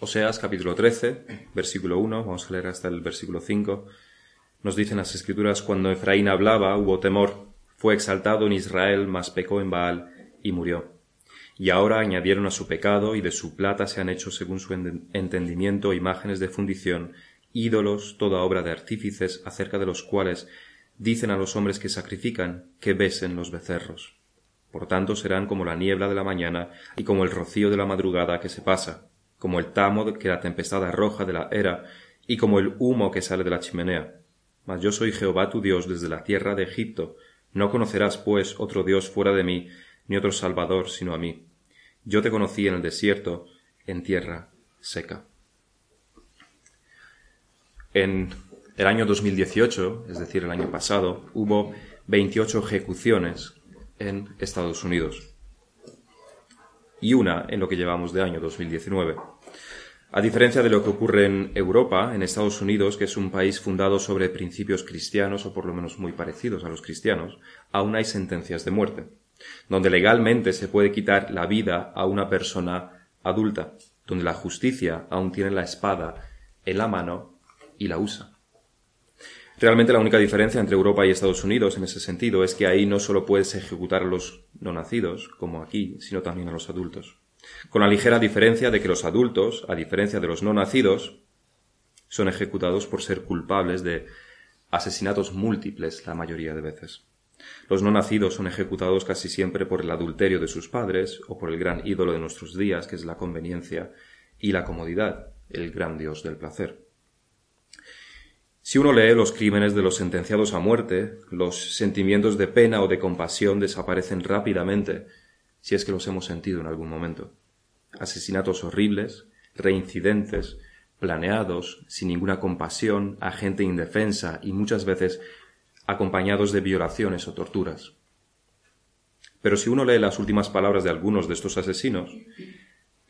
Oseas capítulo 13, versículo 1, vamos a leer hasta el versículo 5. Nos dicen las escrituras, cuando Efraín hablaba hubo temor, fue exaltado en Israel, mas pecó en Baal y murió. Y ahora añadieron a su pecado y de su plata se han hecho según su entendimiento imágenes de fundición, ídolos, toda obra de artífices, acerca de los cuales dicen a los hombres que sacrifican que besen los becerros. Por tanto serán como la niebla de la mañana y como el rocío de la madrugada que se pasa, como el tamo que la tempestad arroja de la era, y como el humo que sale de la chimenea. Mas yo soy Jehová tu Dios desde la tierra de Egipto. No conocerás, pues, otro Dios fuera de mí, ni otro Salvador sino a mí. Yo te conocí en el desierto, en tierra seca. En el año 2018, es decir, el año pasado, hubo 28 ejecuciones en Estados Unidos y una en lo que llevamos de año 2019. A diferencia de lo que ocurre en Europa, en Estados Unidos, que es un país fundado sobre principios cristianos o por lo menos muy parecidos a los cristianos, aún hay sentencias de muerte, donde legalmente se puede quitar la vida a una persona adulta, donde la justicia aún tiene la espada en la mano y la usa. Realmente la única diferencia entre Europa y Estados Unidos en ese sentido es que ahí no solo puedes ejecutar a los no nacidos, como aquí, sino también a los adultos. Con la ligera diferencia de que los adultos, a diferencia de los no nacidos, son ejecutados por ser culpables de asesinatos múltiples la mayoría de veces. Los no nacidos son ejecutados casi siempre por el adulterio de sus padres o por el gran ídolo de nuestros días, que es la conveniencia y la comodidad, el gran dios del placer. Si uno lee los crímenes de los sentenciados a muerte, los sentimientos de pena o de compasión desaparecen rápidamente, si es que los hemos sentido en algún momento. Asesinatos horribles, reincidentes, planeados, sin ninguna compasión, a gente indefensa y muchas veces acompañados de violaciones o torturas. Pero si uno lee las últimas palabras de algunos de estos asesinos,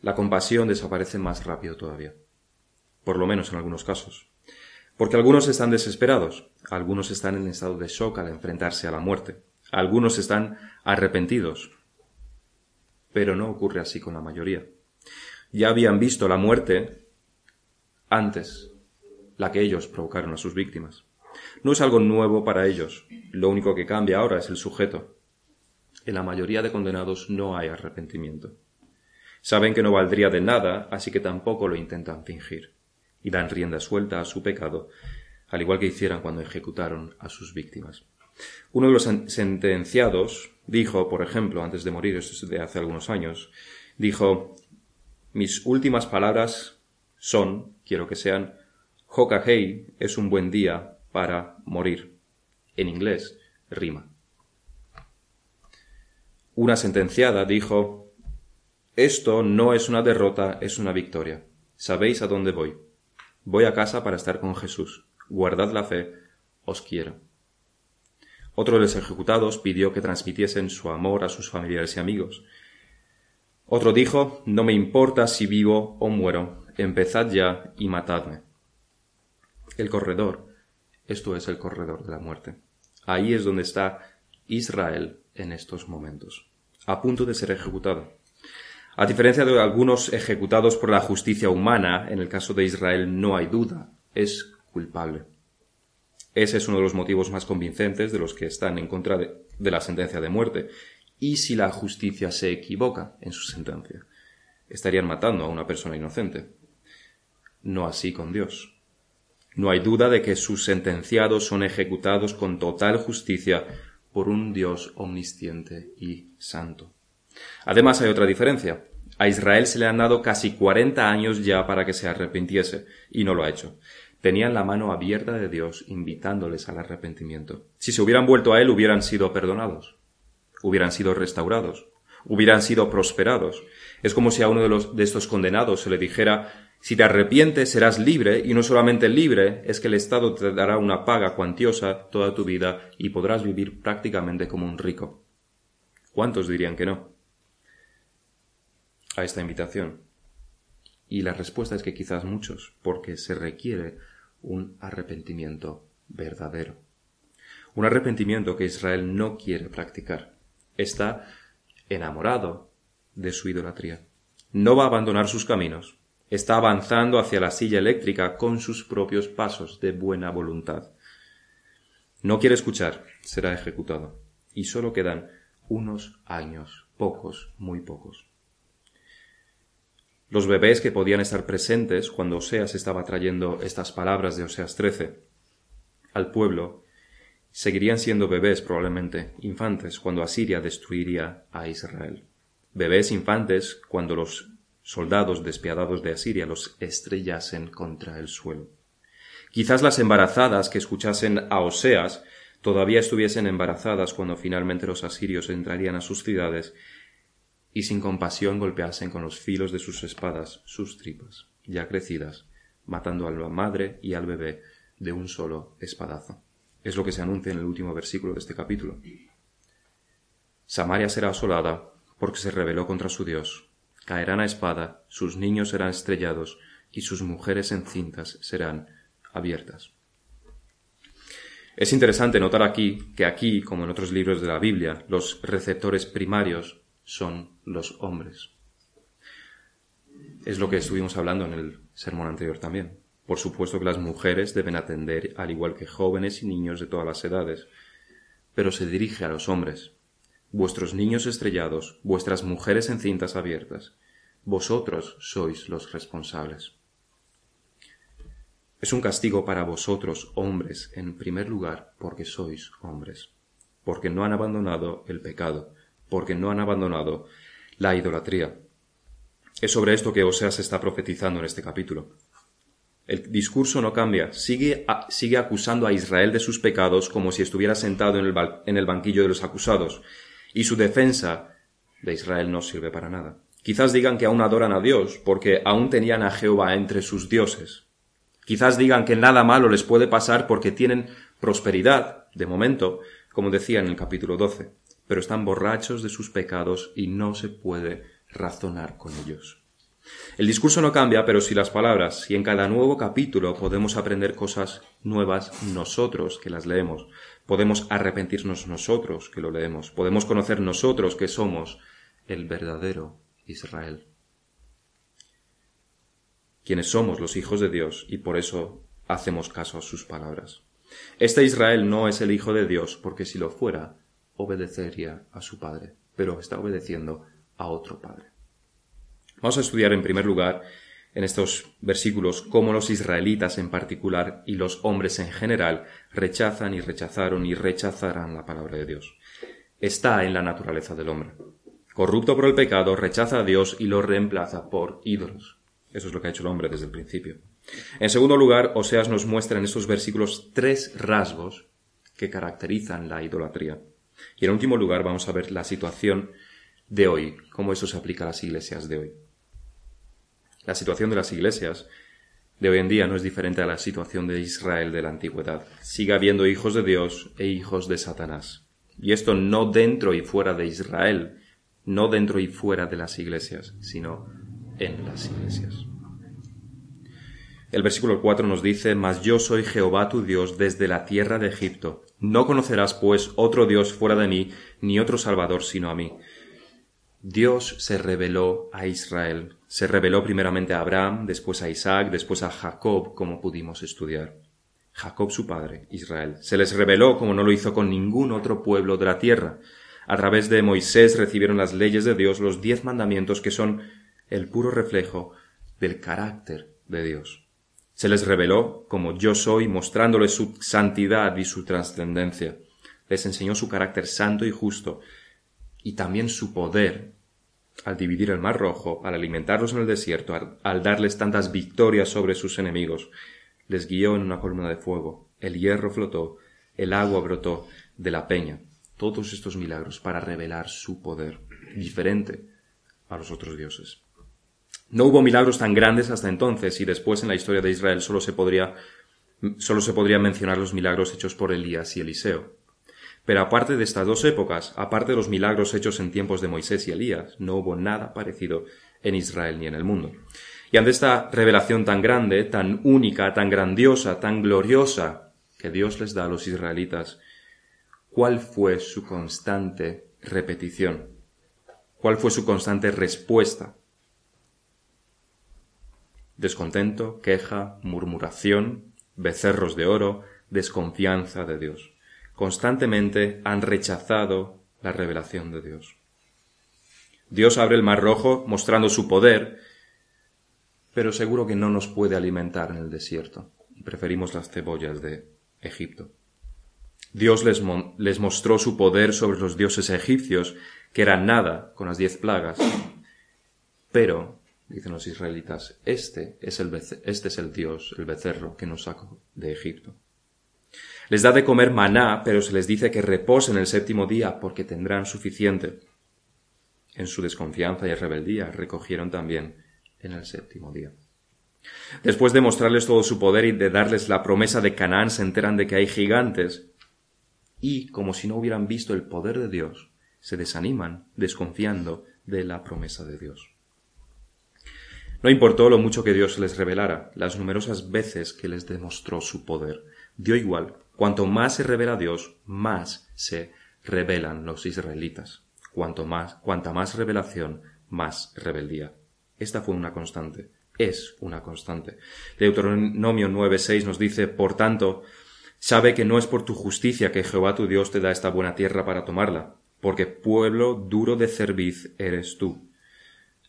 la compasión desaparece más rápido todavía, por lo menos en algunos casos. Porque algunos están desesperados, algunos están en estado de shock al enfrentarse a la muerte, algunos están arrepentidos. Pero no ocurre así con la mayoría. Ya habían visto la muerte antes, la que ellos provocaron a sus víctimas. No es algo nuevo para ellos, lo único que cambia ahora es el sujeto. En la mayoría de condenados no hay arrepentimiento. Saben que no valdría de nada, así que tampoco lo intentan fingir y dan rienda suelta a su pecado, al igual que hicieran cuando ejecutaron a sus víctimas. Uno de los sentenciados dijo, por ejemplo, antes de morir, esto es de hace algunos años, dijo, mis últimas palabras son, quiero que sean, Hokahei es un buen día para morir. En inglés, rima. Una sentenciada dijo, esto no es una derrota, es una victoria. Sabéis a dónde voy. Voy a casa para estar con Jesús. Guardad la fe, os quiero. Otro de los ejecutados pidió que transmitiesen su amor a sus familiares y amigos. Otro dijo, no me importa si vivo o muero, empezad ya y matadme. El corredor, esto es el corredor de la muerte. Ahí es donde está Israel en estos momentos, a punto de ser ejecutado. A diferencia de algunos ejecutados por la justicia humana, en el caso de Israel no hay duda, es culpable. Ese es uno de los motivos más convincentes de los que están en contra de, la sentencia de muerte. Y si la justicia se equivoca en su sentencia, estarían matando a una persona inocente. No así con Dios. No hay duda de que sus sentenciados son ejecutados con total justicia por un Dios omnisciente y santo. Además hay otra diferencia. A Israel se le han dado casi cuarenta años ya para que se arrepintiese, y no lo ha hecho. Tenían la mano abierta de Dios invitándoles al arrepentimiento. Si se hubieran vuelto a Él hubieran sido perdonados, hubieran sido restaurados, hubieran sido prosperados. Es como si a uno de estos condenados se le dijera si te arrepientes serás libre, y no solamente libre, es que el Estado te dará una paga cuantiosa toda tu vida y podrás vivir prácticamente como un rico. ¿Cuántos dirían que no? A esta invitación? Y la respuesta es que quizás muchos, porque se requiere un arrepentimiento verdadero. Un arrepentimiento que Israel no quiere practicar. Está enamorado de su idolatría. No va a abandonar sus caminos, Está avanzando hacia la silla eléctrica con sus propios pasos de buena voluntad. No quiere escuchar, será ejecutado. Y solo quedan unos años, pocos, muy pocos. Los bebés que podían estar presentes cuando Oseas estaba trayendo estas palabras de Oseas 13 al pueblo seguirían siendo bebés probablemente, infantes, cuando Asiria destruiría a Israel. Bebés infantes cuando los soldados despiadados de Asiria los estrellasen contra el suelo. Quizás las embarazadas que escuchasen a Oseas todavía estuviesen embarazadas cuando finalmente los asirios entrarían a sus ciudades y sin compasión golpeasen con los filos de sus espadas sus tripas, ya crecidas, matando a la madre y al bebé de un solo espadazo. Es lo que se anuncia en el último versículo de este capítulo. Samaria será asolada porque se rebeló contra su Dios. Caerán a espada, sus niños serán estrellados y sus mujeres encintas serán abiertas. Es interesante notar aquí que aquí, como en otros libros de la Biblia, los receptores primarios son los hombres. Es lo que estuvimos hablando en el sermón anterior también. Por supuesto que las mujeres deben atender al igual que jóvenes y niños de todas las edades, pero se dirige a los hombres. Vuestros niños estrellados, vuestras mujeres en cintas abiertas, vosotros sois los responsables. Es un castigo para vosotros, hombres, en primer lugar, porque sois hombres, porque no han abandonado el pecado, porque no han abandonado la idolatría. Es sobre esto que Oseas está profetizando en este capítulo. El discurso no cambia, sigue, acusando a Israel de sus pecados como si estuviera sentado en el, en el banquillo de los acusados, y su defensa de Israel no sirve para nada. Quizás digan que aún adoran a Dios, porque aún tenían a Jehová entre sus dioses. Quizás digan que nada malo les puede pasar porque tienen prosperidad, de momento, como decía en el capítulo 12 pero están borrachos de sus pecados y no se puede razonar con ellos. El discurso no cambia, pero si las palabras, y en cada nuevo capítulo podemos aprender cosas nuevas nosotros que las leemos, podemos arrepentirnos nosotros que lo leemos, podemos conocer nosotros que somos el verdadero Israel. Quienes somos los hijos de Dios y por eso hacemos caso a sus palabras. Este Israel no es el Hijo de Dios porque si lo fuera, obedecería a su padre, pero está obedeciendo a otro padre. Vamos a estudiar en primer lugar en estos versículos cómo los israelitas en particular y los hombres en general rechazan y rechazaron y rechazarán la palabra de Dios. Está en la naturaleza del hombre. Corrupto por el pecado, rechaza a Dios y lo reemplaza por ídolos. Eso es lo que ha hecho el hombre desde el principio. En segundo lugar, Oseas nos muestra en estos versículos tres rasgos que caracterizan la idolatría. Y en último lugar vamos a ver la situación de hoy, cómo eso se aplica a las iglesias de hoy. La situación de las iglesias de hoy en día no es diferente a la situación de Israel de la antigüedad. Sigue habiendo hijos de Dios e hijos de Satanás. Y esto no dentro y fuera de Israel, no dentro y fuera de las iglesias, sino en las iglesias. El versículo 4 nos dice, Mas yo soy Jehová tu Dios desde la tierra de Egipto. No conocerás, pues, otro Dios fuera de mí, ni otro Salvador sino a mí. Dios se reveló a Israel. Se reveló primeramente a Abraham, después a Isaac, después a Jacob, como pudimos estudiar. Jacob su padre, Israel. Se les reveló como no lo hizo con ningún otro pueblo de la tierra. A través de Moisés recibieron las leyes de Dios, los diez mandamientos que son el puro reflejo del carácter de Dios. Se les reveló como yo soy, mostrándoles su santidad y su trascendencia. Les enseñó su carácter santo y justo, y también su poder al dividir el mar rojo, al alimentarlos en el desierto, al, darles tantas victorias sobre sus enemigos. Les guió en una columna de fuego, el hierro flotó, el agua brotó de la peña. Todos estos milagros para revelar su poder, diferente a los otros dioses. No hubo milagros tan grandes hasta entonces y después en la historia de Israel solo se podría solo se podría mencionar los milagros hechos por Elías y Eliseo. Pero aparte de estas dos épocas, aparte de los milagros hechos en tiempos de Moisés y Elías, no hubo nada parecido en Israel ni en el mundo. Y ante esta revelación tan grande, tan única, tan grandiosa, tan gloriosa que Dios les da a los israelitas, ¿cuál fue su constante repetición? ¿Cuál fue su constante respuesta? Descontento, queja, murmuración, becerros de oro, desconfianza de Dios. Constantemente han rechazado la revelación de Dios. Dios abre el mar rojo mostrando su poder, pero seguro que no nos puede alimentar en el desierto preferimos las cebollas de Egipto. Dios les, les, mostró su poder sobre los dioses egipcios, que eran nada con las diez plagas. Pero, dicen los israelitas, este es el, este es el Dios, el becerro, que nos sacó de Egipto. Les da de comer maná, pero se les dice que reposen el séptimo día porque tendrán suficiente. En su desconfianza y rebeldía recogieron también en el séptimo día. Después de mostrarles todo su poder y de darles la promesa de Canaán, se enteran de que hay gigantes y, como si no hubieran visto el poder de Dios, se desaniman, desconfiando de la promesa de Dios. No importó lo mucho que Dios les revelara, las numerosas veces que les demostró su poder. Dio igual, cuanto más se revela Dios, más se revelan los israelitas. Cuanto más, cuanta más revelación, más rebeldía. Esta fue una constante, es una constante. Deuteronomio 9.6 nos dice, por tanto, sabe que no es por tu justicia que Jehová tu Dios te da esta buena tierra para tomarla, porque pueblo duro de cerviz eres tú.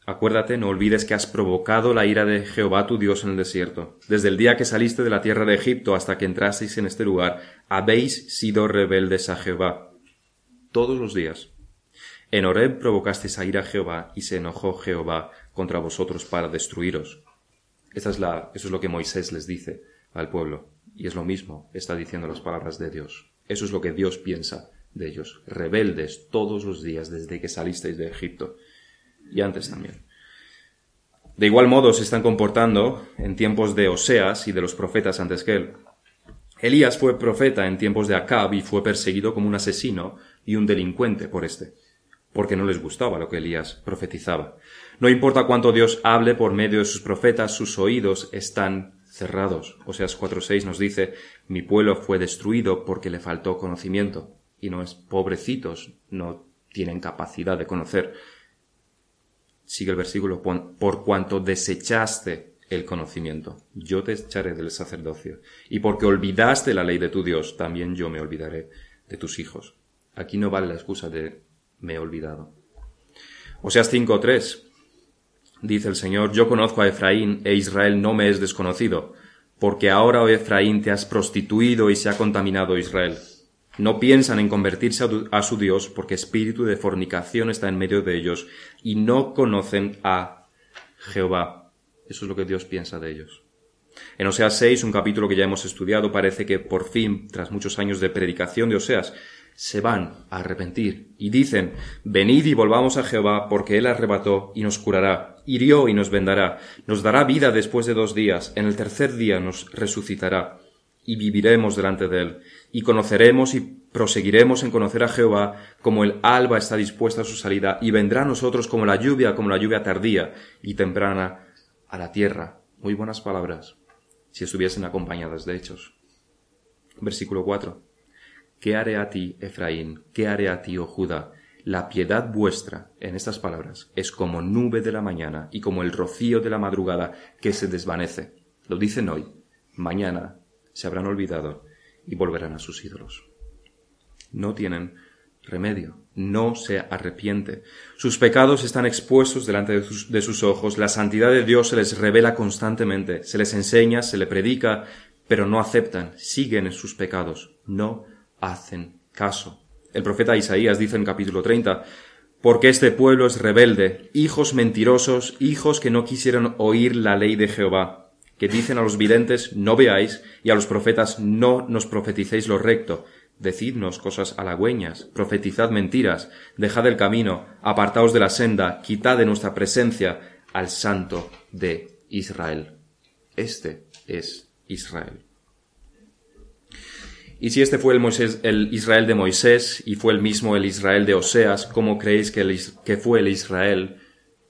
Acuérdate, no olvides que has provocado la ira de Jehová tu Dios en el desierto. Desde el día que saliste de la tierra de Egipto hasta que entrasteis en este lugar, habéis sido rebeldes a Jehová. Todos los días. En Horeb provocasteis a ira a Jehová y se enojó Jehová contra vosotros para destruiros. Eso es lo que Moisés les dice al pueblo. Y es lo mismo, está diciendo las palabras de Dios. Eso es lo que Dios piensa de ellos. Rebeldes todos los días desde que salisteis de Egipto. Y antes también. De igual modo se están comportando en tiempos de Oseas y de los profetas antes que él. Elías fue profeta en tiempos de Acab y fue perseguido como un asesino y un delincuente por este, porque no les gustaba lo que Elías profetizaba. No importa cuánto Dios hable por medio de sus profetas, sus oídos están cerrados. Oseas 4.6 nos dice, mi pueblo fue destruido porque le faltó conocimiento. Y no es pobrecitos, no tienen capacidad de conocer. Sigue el versículo, por cuanto desechaste el conocimiento, yo te echaré del sacerdocio. Y porque olvidaste la ley de tu Dios, también yo me olvidaré de tus hijos. Aquí no vale la excusa de me he olvidado. Oseas 5.3 Dice el Señor, yo conozco a Efraín e Israel no me es desconocido, porque ahora, oh Efraín, te has prostituido y se ha contaminado Israel. No piensan en convertirse a su Dios, porque espíritu de fornicación está en medio de ellos, y no conocen a Jehová. Eso es lo que Dios piensa de ellos. En Oseas 6, un capítulo que ya hemos estudiado, parece que por fin, tras muchos años de predicación de Oseas, se van a arrepentir y dicen, venid y volvamos a Jehová, porque él arrebató y nos curará, hirió y nos vendará, nos dará vida después de dos días, en el tercer día nos resucitará, y viviremos delante de él, y conoceremos y proseguiremos en conocer a Jehová, como el alba está dispuesta a su salida, y vendrá a nosotros como la lluvia, como la lluvia tardía y temprana a la tierra. Muy buenas palabras, si estuviesen acompañadas de hechos. Versículo 4. ¿Qué haré a ti, Efraín? ¿Qué haré a ti, oh Judá? La piedad vuestra, en estas palabras, es como nube de la mañana y como el rocío de la madrugada que se desvanece. Lo dicen hoy. Mañana se habrán olvidado y volverán a sus ídolos. No tienen remedio, no se arrepiente. Sus pecados están expuestos delante de sus, de sus, ojos, la santidad de Dios se les revela constantemente, se les enseña, se le predica, pero no aceptan, siguen en sus pecados, no hacen caso. El profeta Isaías dice en capítulo 30, porque este pueblo es rebelde, hijos mentirosos, hijos que no quisieron oír la ley de Jehová, que dicen a los videntes, no veáis, y a los profetas, no nos profeticéis lo recto, decidnos cosas halagüeñas, profetizad mentiras, dejad el camino, apartaos de la senda, quitad de nuestra presencia al santo de Israel. Este es Israel. Y si este fue el, el, Israel de Moisés y fue el mismo el Israel de Oseas, ¿cómo creéis que, que fue el Israel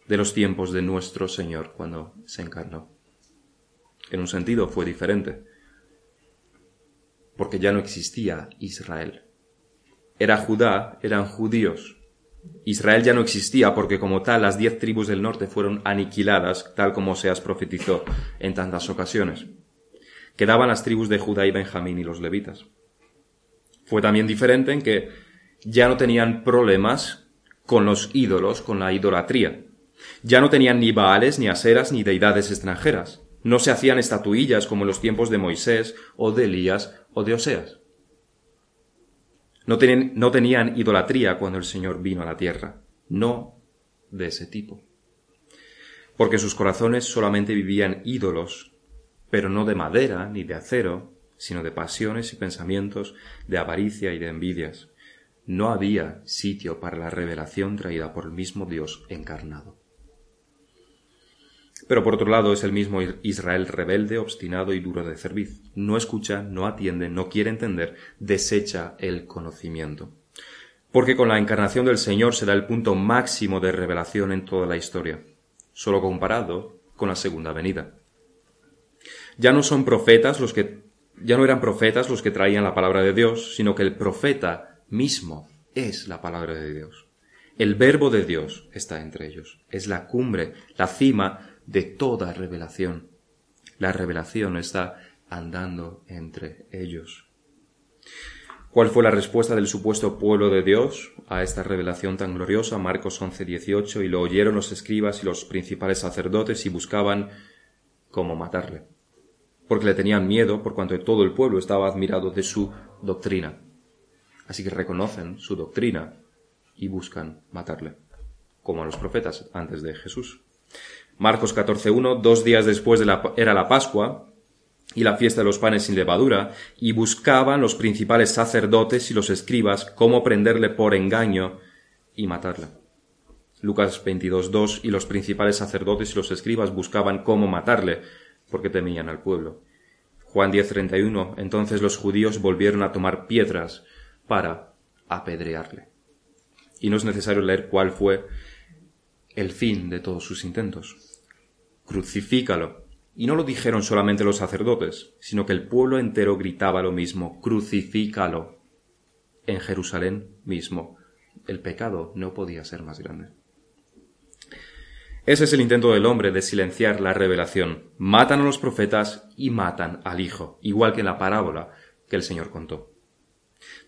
de los tiempos de nuestro Señor cuando se encarnó? En un sentido fue diferente, porque ya no existía Israel. Era Judá, eran judíos, Israel ya no existía porque como tal las diez tribus del norte fueron aniquiladas, tal como Seas profetizó en tantas ocasiones. Quedaban las tribus de Judá y Benjamín y los levitas. Fue también diferente en que ya no tenían problemas con los ídolos, con la idolatría. Ya no tenían ni baales, ni aseras, ni deidades extranjeras. No se hacían estatuillas como en los tiempos de Moisés, o de Elías, o de Oseas. No no tenían idolatría cuando el Señor vino a la tierra, no de ese tipo. Porque sus corazones solamente vivían ídolos, pero no de madera ni de acero, sino de pasiones y pensamientos, de avaricia y de envidias. No había sitio para la revelación traída por el mismo Dios encarnado. Pero por otro lado es el mismo Israel rebelde, obstinado y duro de cerviz. No escucha, no atiende, no quiere entender, desecha el conocimiento. Porque con la encarnación del Señor será el punto máximo de revelación en toda la historia, solo comparado con la segunda venida. Ya no son profetas los que ya no eran profetas los que traían la palabra de Dios, sino que el profeta mismo es la palabra de Dios. El verbo de Dios está entre ellos. Es la cumbre, la cima de toda revelación. La revelación está andando entre ellos. ¿Cuál fue la respuesta del supuesto pueblo de Dios a esta revelación tan gloriosa? Marcos 11, 18, y lo oyeron los escribas y los principales sacerdotes y buscaban cómo matarle, porque le tenían miedo por cuanto todo el pueblo estaba admirado de su doctrina. Así que reconocen su doctrina y buscan matarle, como a los profetas antes de Jesús. Marcos 14.1, dos días después de la, era la Pascua y la fiesta de los panes sin levadura, y buscaban los principales sacerdotes y los escribas cómo prenderle por engaño y matarle. Lucas 22.2, y los principales sacerdotes y los escribas buscaban cómo matarle, porque temían al pueblo. Juan 10.31, entonces los judíos volvieron a tomar piedras para apedrearle. Y no es necesario leer cuál fue el fin de todos sus intentos crucifícalo. Y no lo dijeron solamente los sacerdotes, sino que el pueblo entero gritaba lo mismo, crucifícalo. En Jerusalén mismo, el pecado no podía ser más grande. Ese es el intento del hombre de silenciar la revelación. Matan a los profetas y matan al Hijo, igual que en la parábola que el Señor contó.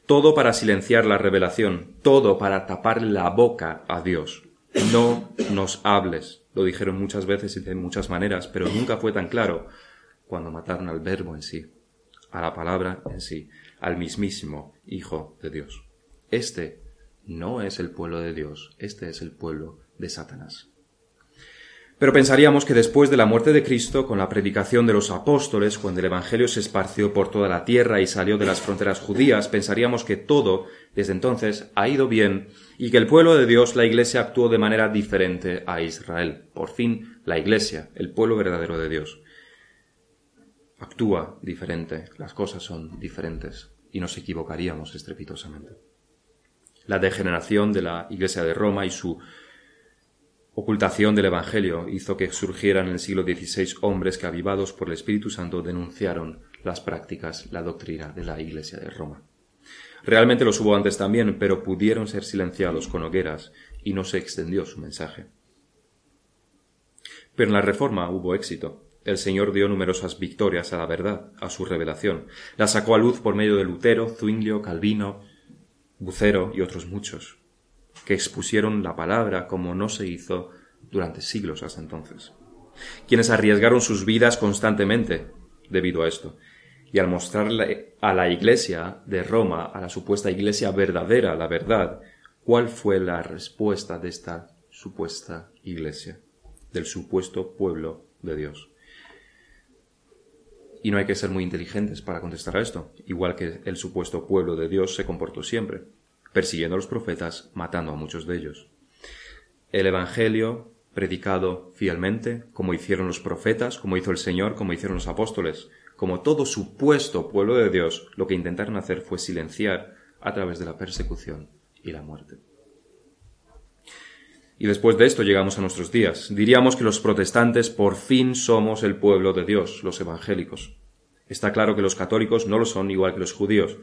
Todo para silenciar la revelación, todo para tapar la boca a Dios. No nos hables, lo dijeron muchas veces y de muchas maneras, pero nunca fue tan claro cuando mataron al verbo en sí, a la palabra en sí, al mismísimo Hijo de Dios. Este no es el pueblo de Dios, este es el pueblo de Satanás. Pero pensaríamos que después de la muerte de Cristo, con la predicación de los apóstoles, cuando el Evangelio se esparció por toda la tierra y salió de las fronteras judías, pensaríamos que todo, desde entonces, ha ido bien y que el pueblo de Dios, la Iglesia, actuó de manera diferente a Israel. Por fin, la Iglesia, el pueblo verdadero de Dios, actúa diferente, las cosas son diferentes y nos equivocaríamos estrepitosamente. La degeneración de la Iglesia de Roma y su ocultación del Evangelio hizo que surgieran en el siglo XVI hombres que, avivados por el Espíritu Santo, denunciaron las prácticas, la doctrina de la Iglesia de Roma. Realmente los hubo antes también, pero pudieron ser silenciados con hogueras y no se extendió su mensaje. Pero en la Reforma hubo éxito. El Señor dio numerosas victorias a la verdad, a su revelación. La sacó a luz por medio de Lutero, Zwinglio, Calvino, Bucero y otros muchos que expusieron la palabra como no se hizo durante siglos hasta entonces, quienes arriesgaron sus vidas constantemente debido a esto, y al mostrarle a la iglesia de Roma, a la supuesta iglesia verdadera, la verdad, cuál fue la respuesta de esta supuesta iglesia, del supuesto pueblo de Dios. Y no hay que ser muy inteligentes para contestar a esto, igual que el supuesto pueblo de Dios se comportó siempre persiguiendo a los profetas, matando a muchos de ellos. El Evangelio, predicado fielmente, como hicieron los profetas, como hizo el Señor, como hicieron los apóstoles, como todo supuesto pueblo de Dios, lo que intentaron hacer fue silenciar a través de la persecución y la muerte. Y después de esto llegamos a nuestros días. Diríamos que los protestantes por fin somos el pueblo de Dios, los evangélicos. Está claro que los católicos no lo son igual que los judíos,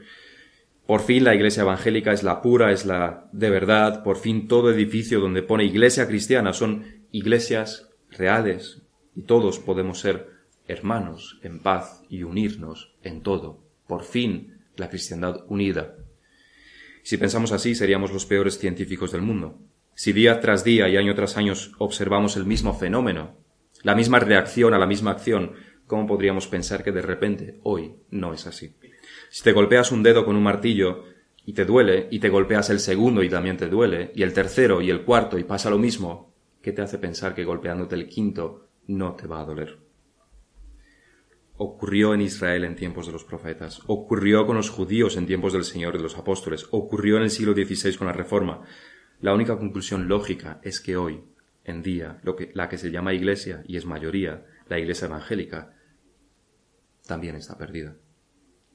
Por fin la iglesia evangélica es la pura, es la de verdad. Por fin todo edificio donde pone iglesia cristiana son iglesias reales y todos podemos ser hermanos en paz y unirnos en todo. Por fin la cristiandad unida. Si pensamos así, seríamos los peores científicos del mundo. Si día tras día y año tras año observamos el mismo fenómeno, la misma reacción a la misma acción, ¿cómo podríamos pensar que de repente hoy no es así? Si te golpeas un dedo con un martillo y te duele, y te golpeas el segundo y también te duele, y el tercero y el cuarto y pasa lo mismo, ¿qué te hace pensar que golpeándote el quinto no te va a doler? Ocurrió en Israel en tiempos de los profetas, ocurrió con los judíos en tiempos del Señor y de los apóstoles, ocurrió en el siglo XVI con la Reforma. La única conclusión lógica es que hoy, en día, lo que, la que se llama Iglesia, y es mayoría, la Iglesia evangélica, también está perdida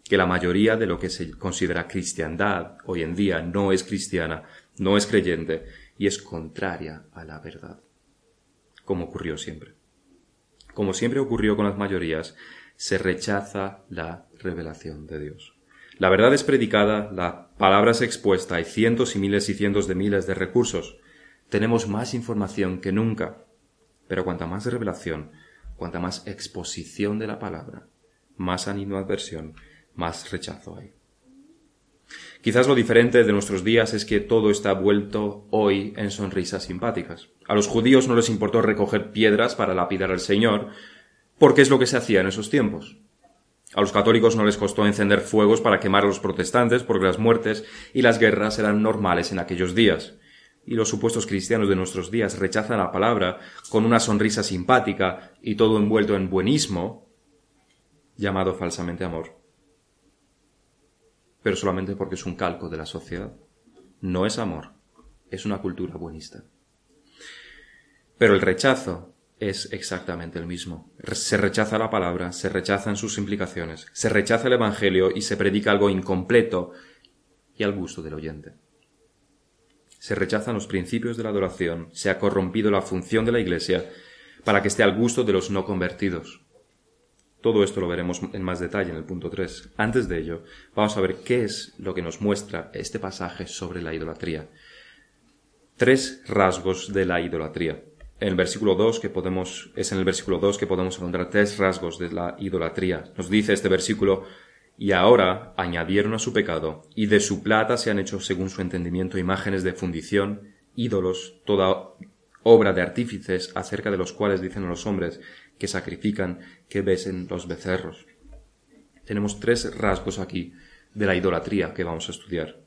que la mayoría de lo que se considera cristiandad hoy en día no es cristiana, no es creyente y es contraria a la verdad, como ocurrió siempre. Como siempre ocurrió con las mayorías, se rechaza la revelación de Dios. La verdad es predicada, la palabra es expuesta, hay cientos y miles y cientos de miles de recursos. Tenemos más información que nunca, pero cuanta más revelación, cuanta más exposición de la palabra, más animadversión más rechazo hay. Quizás lo diferente de nuestros días es que todo está vuelto hoy en sonrisas simpáticas. A los judíos no les importó recoger piedras para lapidar al Señor, porque es lo que se hacía en esos tiempos. A los católicos no les costó encender fuegos para quemar a los protestantes, porque las muertes y las guerras eran normales en aquellos días. Y los supuestos cristianos de nuestros días rechazan la palabra con una sonrisa simpática y todo envuelto en buenismo, llamado falsamente amor pero solamente porque es un calco de la sociedad. No es amor, es una cultura buenista. Pero el rechazo es exactamente el mismo. Se rechaza la palabra, se rechazan sus implicaciones, se rechaza el Evangelio y se predica algo incompleto y al gusto del oyente. Se rechazan los principios de la adoración, se ha corrompido la función de la Iglesia para que esté al gusto de los no convertidos. Todo esto lo veremos en más detalle en el punto 3. Antes de ello, vamos a ver qué es lo que nos muestra este pasaje sobre la idolatría. Tres rasgos de la idolatría. En el versículo 2 que podemos, es en el versículo 2 que podemos encontrar tres rasgos de la idolatría. Nos dice este versículo, y ahora añadieron a su pecado, y de su plata se han hecho según su entendimiento imágenes de fundición, ídolos, toda obra de artífices acerca de los cuales dicen los hombres, que sacrifican, que besen los becerros. Tenemos tres rasgos aquí de la idolatría que vamos a estudiar.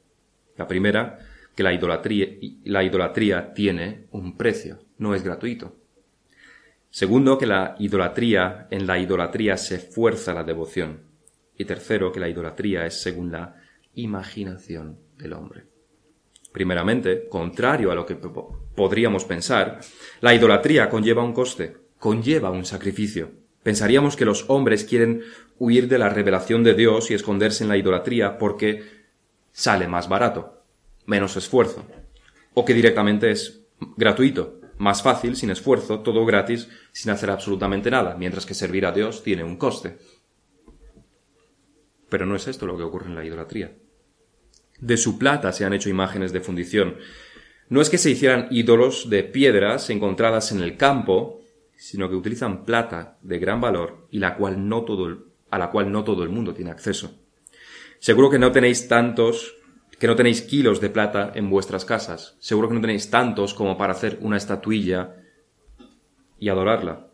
La primera, que la idolatría, la idolatría tiene un precio, no es gratuito. Segundo, que la idolatría, en la idolatría se fuerza la devoción. Y tercero, que la idolatría es según la imaginación del hombre. Primeramente, contrario a lo que podríamos pensar, la idolatría conlleva un coste conlleva un sacrificio. Pensaríamos que los hombres quieren huir de la revelación de Dios y esconderse en la idolatría porque sale más barato, menos esfuerzo, o que directamente es gratuito, más fácil, sin esfuerzo, todo gratis, sin hacer absolutamente nada, mientras que servir a Dios tiene un coste. Pero no es esto lo que ocurre en la idolatría. De su plata se han hecho imágenes de fundición. No es que se hicieran ídolos de piedras encontradas en el campo, sino que utilizan plata de gran valor y la cual no todo a la cual no todo el mundo tiene acceso. Seguro que no tenéis tantos, que no tenéis kilos de plata en vuestras casas. Seguro que no tenéis tantos como para hacer una estatuilla y adorarla.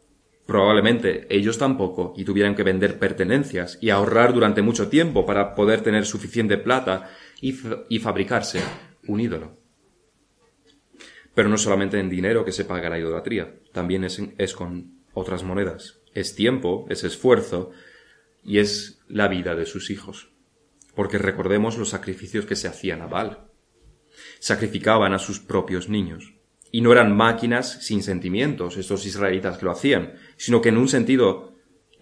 Probablemente ellos tampoco y tuvieran que vender pertenencias y ahorrar durante mucho tiempo para poder tener suficiente plata y, y fabricarse un ídolo. Pero no solamente en dinero que se paga la idolatría, también es, es con otras monedas. Es tiempo, es esfuerzo y es la vida de sus hijos. Porque recordemos los sacrificios que se hacían a Baal. Sacrificaban a sus propios niños. Y no eran máquinas sin sentimientos estos israelitas que lo hacían, sino que en un sentido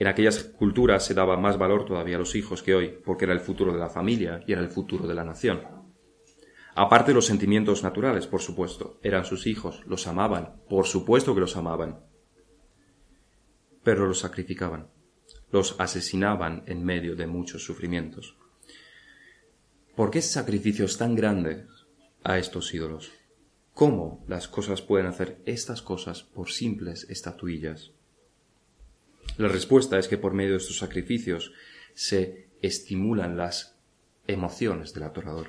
en aquellas culturas se daba más valor todavía a los hijos que hoy, porque era el futuro de la familia y era el futuro de la nación. Aparte de los sentimientos naturales, por supuesto, eran sus hijos, los amaban, por supuesto que los amaban. Pero los sacrificaban, los asesinaban en medio de muchos sufrimientos. ¿Por qué sacrificios tan grandes a estos ídolos? ¿Cómo las cosas pueden hacer estas cosas por simples estatuillas? La respuesta es que por medio de estos sacrificios se estimulan las emociones del adorador.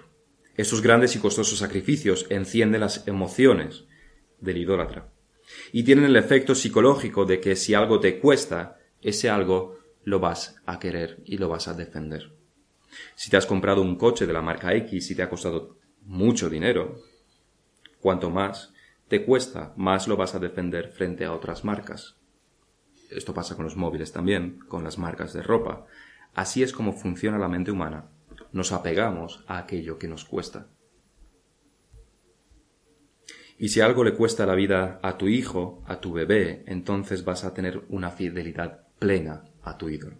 Estos grandes y costosos sacrificios encienden las emociones del idólatra y tienen el efecto psicológico de que si algo te cuesta, ese algo lo vas a querer y lo vas a defender. Si te has comprado un coche de la marca X y te ha costado mucho dinero, cuanto más te cuesta, más lo vas a defender frente a otras marcas. Esto pasa con los móviles también, con las marcas de ropa. Así es como funciona la mente humana. Nos apegamos a aquello que nos cuesta. Y si algo le cuesta la vida a tu hijo, a tu bebé, entonces vas a tener una fidelidad plena a tu ídolo.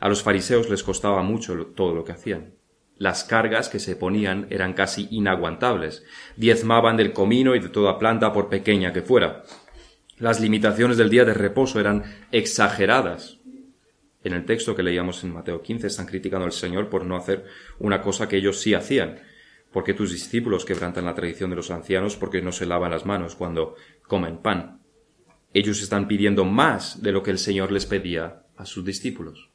A los fariseos les costaba mucho todo lo que hacían. Las cargas que se ponían eran casi inaguantables. Diezmaban del comino y de toda planta por pequeña que fuera. Las limitaciones del día de reposo eran exageradas. En el texto que leíamos en Mateo 15 están criticando al Señor por no hacer una cosa que ellos sí hacían, porque tus discípulos quebrantan la tradición de los ancianos porque no se lavan las manos cuando comen pan. Ellos están pidiendo más de lo que el Señor les pedía a sus discípulos.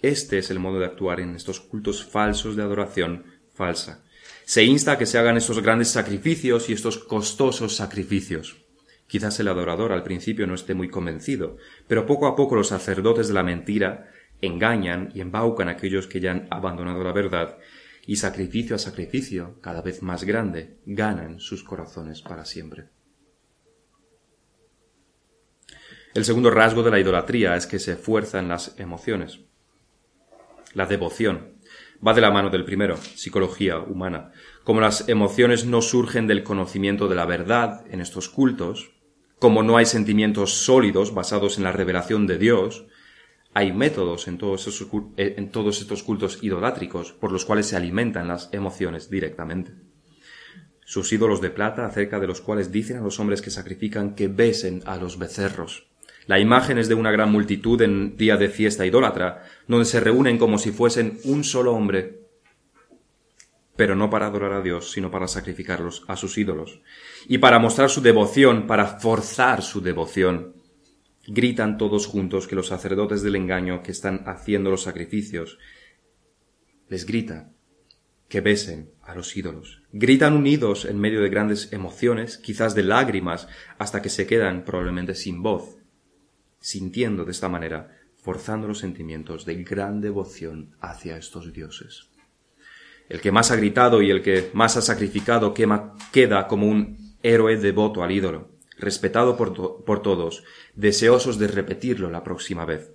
Este es el modo de actuar en estos cultos falsos de adoración falsa. Se insta a que se hagan estos grandes sacrificios y estos costosos sacrificios. Quizás el adorador al principio no esté muy convencido, pero poco a poco los sacerdotes de la mentira engañan y embaucan a aquellos que ya han abandonado la verdad y sacrificio a sacrificio, cada vez más grande, ganan sus corazones para siempre. El segundo rasgo de la idolatría es que se fuerzan las emociones. La devoción va de la mano del primero, psicología humana. Como las emociones no surgen del conocimiento de la verdad en estos cultos, como no hay sentimientos sólidos basados en la revelación de Dios, hay métodos en todos, eh, en todos estos cultos idolátricos por los cuales se alimentan las emociones directamente. Sus ídolos de plata acerca de los cuales dicen a los hombres que sacrifican que besen a los becerros. La imagen es de una gran multitud en día de fiesta idólatra, donde se reúnen como si fuesen un solo hombre, pero no para adorar a Dios, sino para sacrificarlos a sus ídolos, y para mostrar su devoción, para forzar su devoción, gritan todos juntos que los sacerdotes del engaño que están haciendo los sacrificios les gritan que besen a los ídolos. Gritan unidos en medio de grandes emociones, quizás de lágrimas, hasta que se quedan probablemente sin voz, sintiendo de esta manera, forzando los sentimientos de gran devoción hacia estos dioses. El que más ha gritado y el que más ha sacrificado queda como un héroe devoto al ídolo respetado por, todos, deseosos de repetirlo la próxima vez.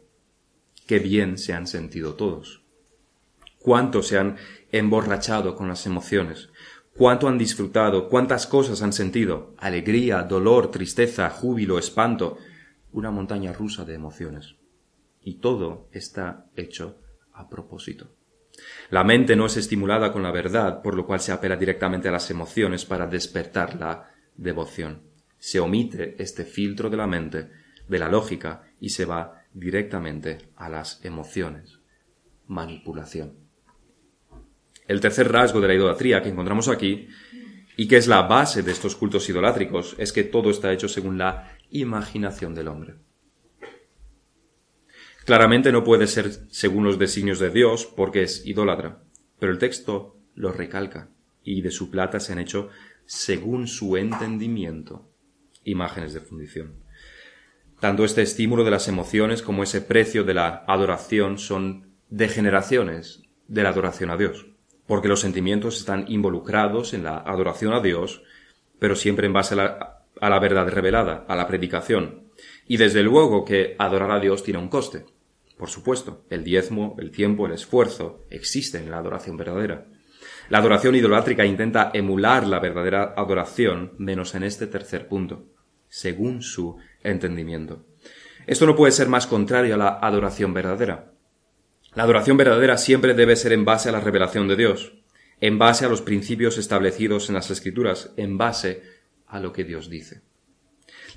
Qué bien se han sentido todos. Cuánto se han emborrachado con las emociones, cuánto han disfrutado, cuántas cosas han sentido, alegría, dolor, tristeza, júbilo, espanto, una montaña rusa de emociones. Y todo está hecho a propósito. La mente no es estimulada con la verdad, por lo cual se apela directamente a las emociones para despertar la devoción se omite este filtro de la mente, de la lógica, y se va directamente a las emociones. Manipulación. El tercer rasgo de la idolatría que encontramos aquí, y que es la base de estos cultos idolátricos, es que todo está hecho según la imaginación del hombre. Claramente no puede ser según los designios de Dios porque es idólatra, pero el texto lo recalca, y de su plata se han hecho según su entendimiento imágenes de fundición. Tanto este estímulo de las emociones como ese precio de la adoración son degeneraciones de la adoración a Dios, porque los sentimientos están involucrados en la adoración a Dios, pero siempre en base a la, a la verdad revelada, a la predicación. Y desde luego que adorar a Dios tiene un coste. Por supuesto, el diezmo, el tiempo, el esfuerzo existen en la adoración verdadera. La adoración idolátrica intenta emular la verdadera adoración, menos en este tercer punto según su entendimiento. Esto no puede ser más contrario a la adoración verdadera. La adoración verdadera siempre debe ser en base a la revelación de Dios, en base a los principios establecidos en las Escrituras, en base a lo que Dios dice.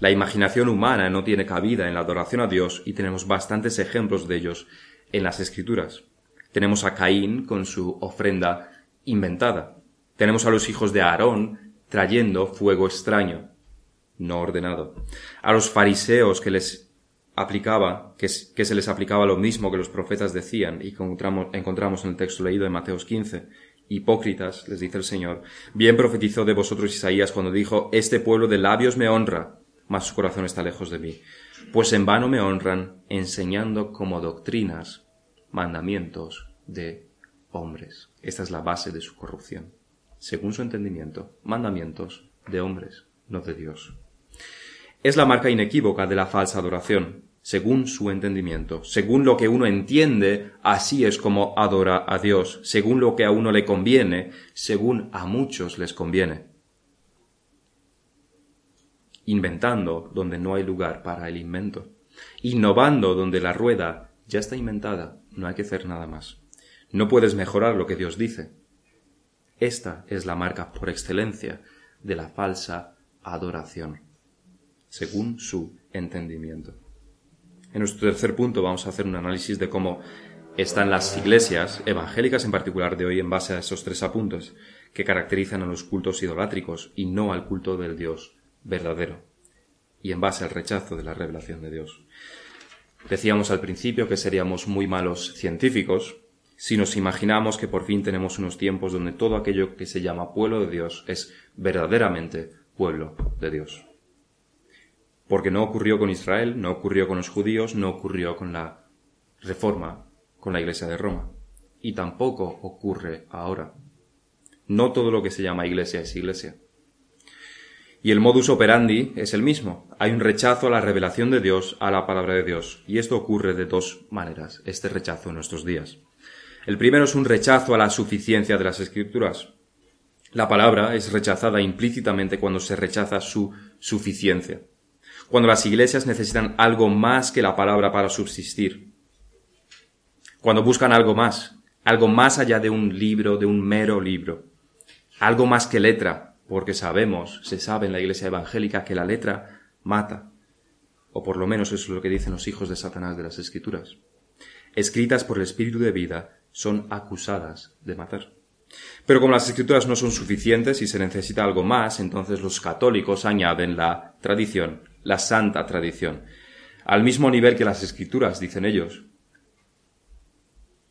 La imaginación humana no tiene cabida en la adoración a Dios y tenemos bastantes ejemplos de ellos en las Escrituras. Tenemos a Caín con su ofrenda inventada. Tenemos a los hijos de Aarón trayendo fuego extraño, no ordenado. A los fariseos que les aplicaba, que, se les aplicaba lo mismo que los profetas decían y encontramos, encontramos en el texto leído de Mateos 15. Hipócritas, les dice el Señor, bien profetizó de vosotros Isaías cuando dijo, este pueblo de labios me honra, mas su corazón está lejos de mí. Pues en vano me honran, enseñando como doctrinas mandamientos de hombres. Esta es la base de su corrupción. Según su entendimiento, mandamientos de hombres, no de Dios. Es la marca inequívoca de la falsa adoración, según su entendimiento. Según lo que uno entiende, así es como adora a Dios, según lo que a uno le conviene, según a muchos les conviene. Inventando donde no hay lugar para el invento. Innovando donde la rueda ya está inventada, no hay que hacer nada más. No puedes mejorar lo que Dios dice. Esta es la marca por excelencia de la falsa adoración, según su entendimiento. En nuestro tercer punto vamos a hacer un análisis de cómo están las iglesias evangélicas en particular de hoy en base a esos tres apuntes que caracterizan a los cultos idolátricos y no al culto del Dios verdadero y en base al rechazo de la revelación de Dios. Decíamos al principio que seríamos muy malos científicos si nos imaginamos que por fin tenemos unos tiempos donde todo aquello que se llama pueblo de Dios es verdaderamente pueblo de Dios porque no ocurrió con Israel, no ocurrió con los judíos, no ocurrió con la reforma, con la Iglesia de Roma, y tampoco ocurre ahora. No todo lo que se llama Iglesia es Iglesia. Y el modus operandi es el mismo. Hay un rechazo a la revelación de Dios, a la palabra de Dios. Y esto ocurre de dos maneras, este rechazo en nuestros días. El primero es un rechazo a la suficiencia de las escrituras. La palabra es rechazada implícitamente cuando se rechaza su suficiencia cuando las iglesias necesitan algo más que la palabra para subsistir, cuando buscan algo más, algo más allá de un libro, de un mero libro, algo más que letra, porque sabemos, se sabe en la iglesia evangélica que la letra mata, o por lo menos eso es lo que dicen los hijos de Satanás de las Escrituras. Escritas por el Espíritu de vida, son acusadas de matar. Pero como las escrituras no son suficientes y se necesita algo más, entonces los católicos añaden la tradición la santa tradición, al mismo nivel que las escrituras, dicen ellos,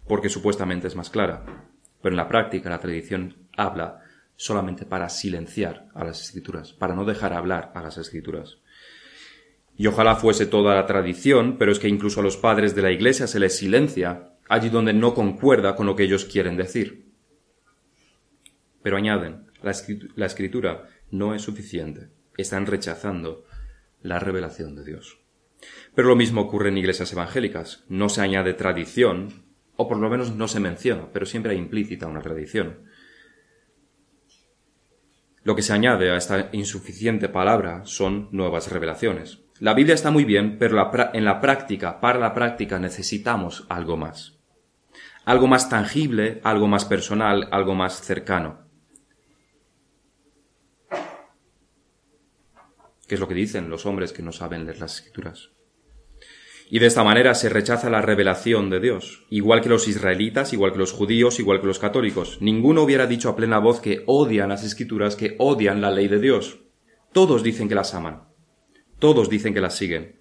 porque supuestamente es más clara, pero en la práctica la tradición habla solamente para silenciar a las escrituras, para no dejar hablar a las escrituras. Y ojalá fuese toda la tradición, pero es que incluso a los padres de la Iglesia se les silencia allí donde no concuerda con lo que ellos quieren decir. Pero añaden, la escritura no es suficiente. Están rechazando la revelación de Dios. Pero lo mismo ocurre en iglesias evangélicas. No se añade tradición, o por lo menos no se menciona, pero siempre hay implícita una tradición. Lo que se añade a esta insuficiente palabra son nuevas revelaciones. La Biblia está muy bien, pero en la práctica, para la práctica necesitamos algo más. Algo más tangible, algo más personal, algo más cercano. Que es lo que dicen los hombres que no saben leer las escrituras. Y de esta manera se rechaza la revelación de Dios, igual que los israelitas, igual que los judíos, igual que los católicos. Ninguno hubiera dicho a plena voz que odian las escrituras, que odian la ley de Dios. Todos dicen que las aman. Todos dicen que las siguen.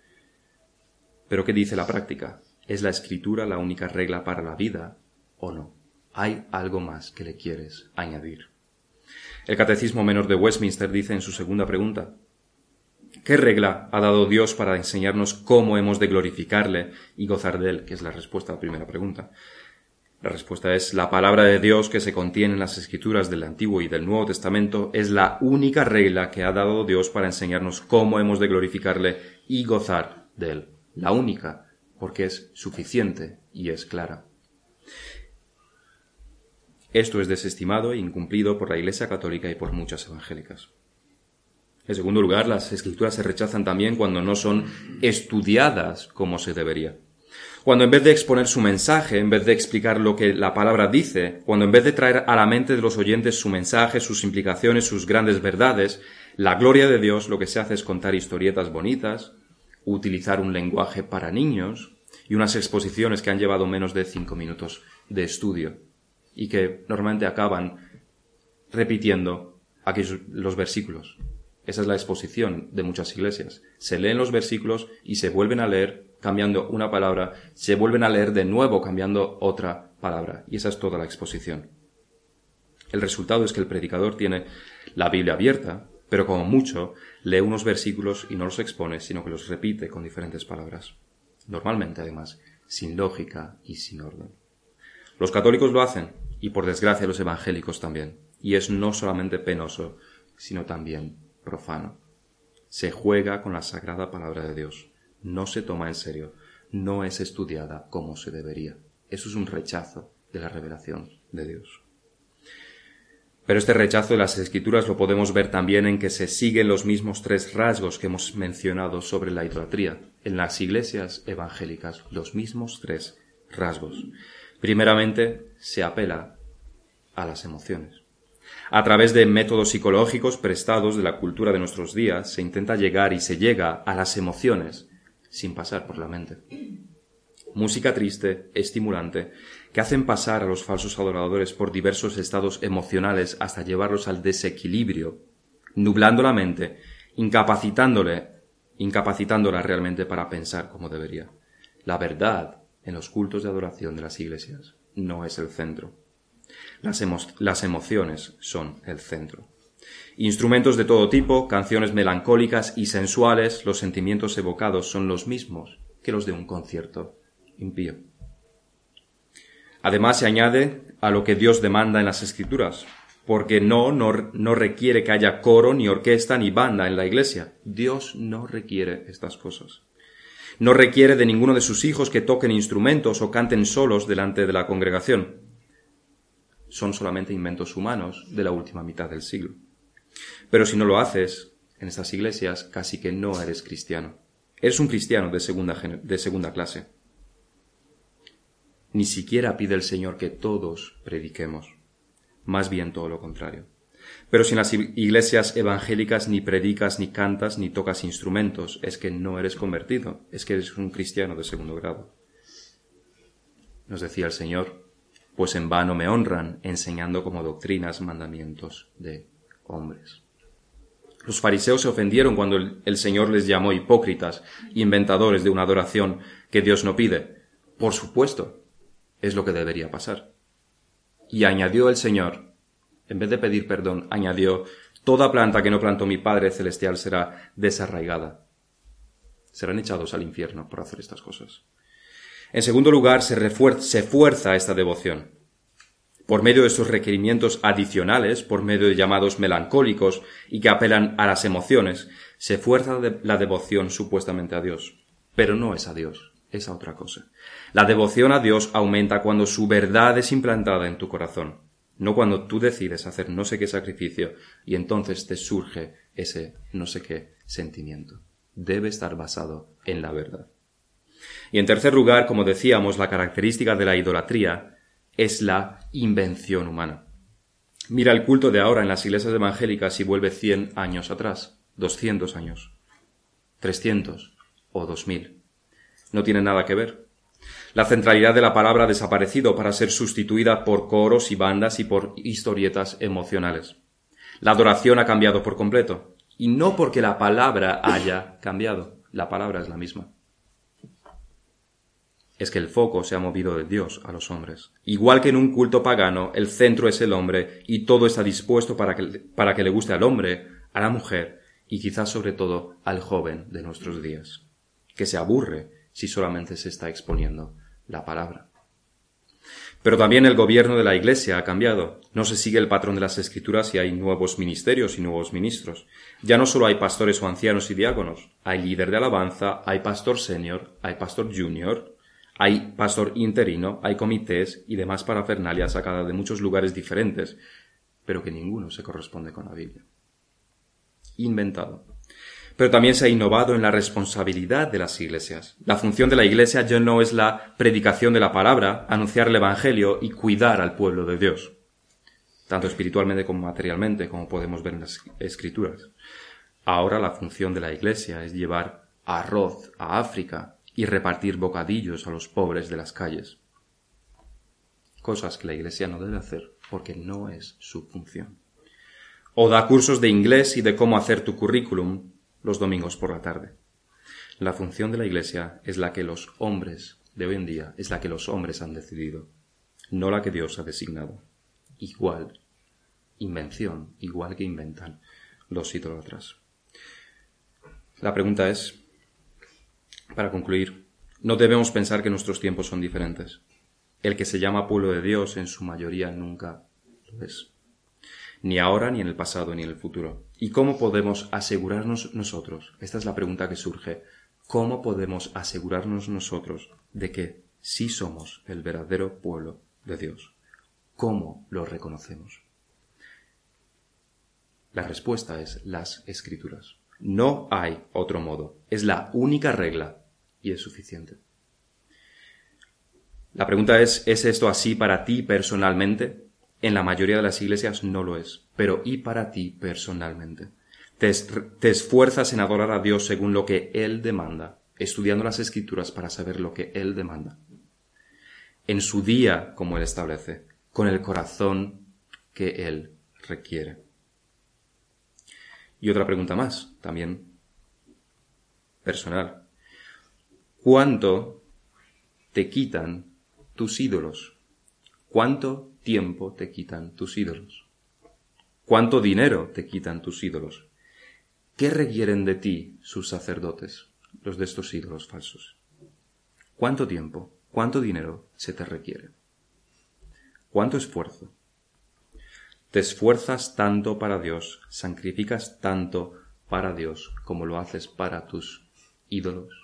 Pero ¿qué dice la práctica? ¿Es la escritura la única regla para la vida o no? Hay algo más que le quieres añadir. El Catecismo Menor de Westminster dice en su segunda pregunta, ¿Qué regla ha dado Dios para enseñarnos cómo hemos de glorificarle y gozar de él? Que es la respuesta a la primera pregunta. La respuesta es la palabra de Dios que se contiene en las escrituras del Antiguo y del Nuevo Testamento es la única regla que ha dado Dios para enseñarnos cómo hemos de glorificarle y gozar de él. La única, porque es suficiente y es clara. Esto es desestimado e incumplido por la Iglesia Católica y por muchas evangélicas. En segundo lugar, las escrituras se rechazan también cuando no son estudiadas como se debería. Cuando en vez de exponer su mensaje, en vez de explicar lo que la palabra dice, cuando en vez de traer a la mente de los oyentes su mensaje, sus implicaciones, sus grandes verdades, la gloria de Dios lo que se hace es contar historietas bonitas, utilizar un lenguaje para niños y unas exposiciones que han llevado menos de cinco minutos de estudio y que normalmente acaban repitiendo aquellos, los versículos. Esa es la exposición de muchas iglesias. Se leen los versículos y se vuelven a leer cambiando una palabra, se vuelven a leer de nuevo cambiando otra palabra. Y esa es toda la exposición. El resultado es que el predicador tiene la Biblia abierta, pero como mucho lee unos versículos y no los expone, sino que los repite con diferentes palabras. Normalmente, además, sin lógica y sin orden. Los católicos lo hacen, y por desgracia los evangélicos también. Y es no solamente penoso, sino también profano. Se juega con la sagrada palabra de Dios. No se toma en serio. No es estudiada como se debería. Eso es un rechazo de la revelación de Dios. Pero este rechazo de las escrituras lo podemos ver también en que se siguen los mismos tres rasgos que hemos mencionado sobre la idolatría. En las iglesias evangélicas, los mismos tres rasgos. Primeramente, se apela a las emociones. A través de métodos psicológicos prestados de la cultura de nuestros días, se intenta llegar y se llega a las emociones sin pasar por la mente. Música triste, estimulante, que hacen pasar a los falsos adoradores por diversos estados emocionales hasta llevarlos al desequilibrio, nublando la mente, incapacitándole, incapacitándola realmente para pensar como debería. La verdad en los cultos de adoración de las iglesias no es el centro. Las, las emociones son el centro. Instrumentos de todo tipo, canciones melancólicas y sensuales, los sentimientos evocados son los mismos que los de un concierto impío. Además se añade a lo que Dios demanda en las Escrituras, porque no, no, no, requiere que haya coro, ni orquesta, ni banda en la iglesia. Dios no requiere estas cosas. No requiere de ninguno de sus hijos que toquen instrumentos o canten solos delante de la congregación. Son solamente inventos humanos de la última mitad del siglo. Pero si no lo haces, en estas iglesias casi que no eres cristiano. Eres un cristiano de segunda, de segunda clase. Ni siquiera pide el Señor que todos prediquemos. Más bien todo lo contrario. Pero si en las iglesias evangélicas ni predicas, ni cantas, ni tocas instrumentos, es que no eres convertido, es que eres un cristiano de segundo grado. Nos decía el Señor, pues en vano me honran, enseñando como doctrinas mandamientos de hombres. Los fariseos se ofendieron cuando el Señor les llamó hipócritas, inventadores de una adoración que Dios no pide. Por supuesto, es lo que debería pasar. Y añadió el Señor, en vez de pedir perdón, añadió, Toda planta que no plantó mi Padre Celestial será desarraigada. Serán echados al infierno por hacer estas cosas. En segundo lugar, se, se fuerza esta devoción. Por medio de estos requerimientos adicionales, por medio de llamados melancólicos y que apelan a las emociones, se fuerza la devoción supuestamente a Dios. Pero no es a Dios, es a otra cosa. La devoción a Dios aumenta cuando su verdad es implantada en tu corazón no cuando tú decides hacer no sé qué sacrificio y entonces te surge ese no sé qué sentimiento. Debe estar basado en la verdad. Y en tercer lugar, como decíamos, la característica de la idolatría es la invención humana. Mira el culto de ahora en las iglesias evangélicas y vuelve cien años atrás, doscientos años, trescientos o dos mil. No tiene nada que ver. La centralidad de la palabra ha desaparecido para ser sustituida por coros y bandas y por historietas emocionales. La adoración ha cambiado por completo. Y no porque la palabra haya cambiado. La palabra es la misma. Es que el foco se ha movido de Dios a los hombres. Igual que en un culto pagano, el centro es el hombre y todo está dispuesto para que, para que le guste al hombre, a la mujer y quizás sobre todo al joven de nuestros días, que se aburre si solamente se está exponiendo la palabra. Pero también el gobierno de la Iglesia ha cambiado. No se sigue el patrón de las Escrituras y hay nuevos ministerios y nuevos ministros. Ya no solo hay pastores o ancianos y diáconos, hay líder de alabanza, hay pastor senior, hay pastor junior, hay pastor interino, hay comités y demás parafernalia sacada de muchos lugares diferentes, pero que ninguno se corresponde con la Biblia. Inventado. Pero también se ha innovado en la responsabilidad de las iglesias. La función de la iglesia ya no es la predicación de la palabra, anunciar el Evangelio y cuidar al pueblo de Dios, tanto espiritualmente como materialmente, como podemos ver en las escrituras. Ahora la función de la iglesia es llevar arroz a África y repartir bocadillos a los pobres de las calles. cosas que la Iglesia no debe hacer porque no es su función. O da cursos de inglés y de cómo hacer tu currículum los domingos por la tarde. La función de la Iglesia es la que los hombres de hoy en día, es la que los hombres han decidido, no la que Dios ha designado. Igual, invención, igual que inventan los idólatras. La pregunta es, para concluir, no debemos pensar que nuestros tiempos son diferentes. El que se llama pueblo de Dios en su mayoría nunca lo es. Ni ahora, ni en el pasado, ni en el futuro. ¿Y cómo podemos asegurarnos nosotros? Esta es la pregunta que surge. ¿Cómo podemos asegurarnos nosotros de que sí somos el verdadero pueblo de Dios? ¿Cómo lo reconocemos? La respuesta es las escrituras. No hay otro modo. Es la única regla y es suficiente. La pregunta es, ¿es esto así para ti personalmente? En la mayoría de las iglesias no lo es, pero ¿y para ti personalmente? Te, te, esfuerzas en adorar a Dios según lo que Él demanda, estudiando las escrituras para saber lo que Él demanda. En su día, como Él establece, con el corazón que Él requiere. Y otra pregunta más, también personal. ¿Cuánto te quitan tus ídolos? ¿Cuánto tiempo te quitan tus ídolos? ¿Cuánto dinero te quitan tus ídolos? ¿Qué requieren de ti sus sacerdotes, los de estos ídolos falsos? ¿Cuánto tiempo, cuánto dinero se te requiere? ¿Cuánto esfuerzo? Te esfuerzas tanto para Dios, sacrificas tanto para Dios como lo haces para tus ídolos.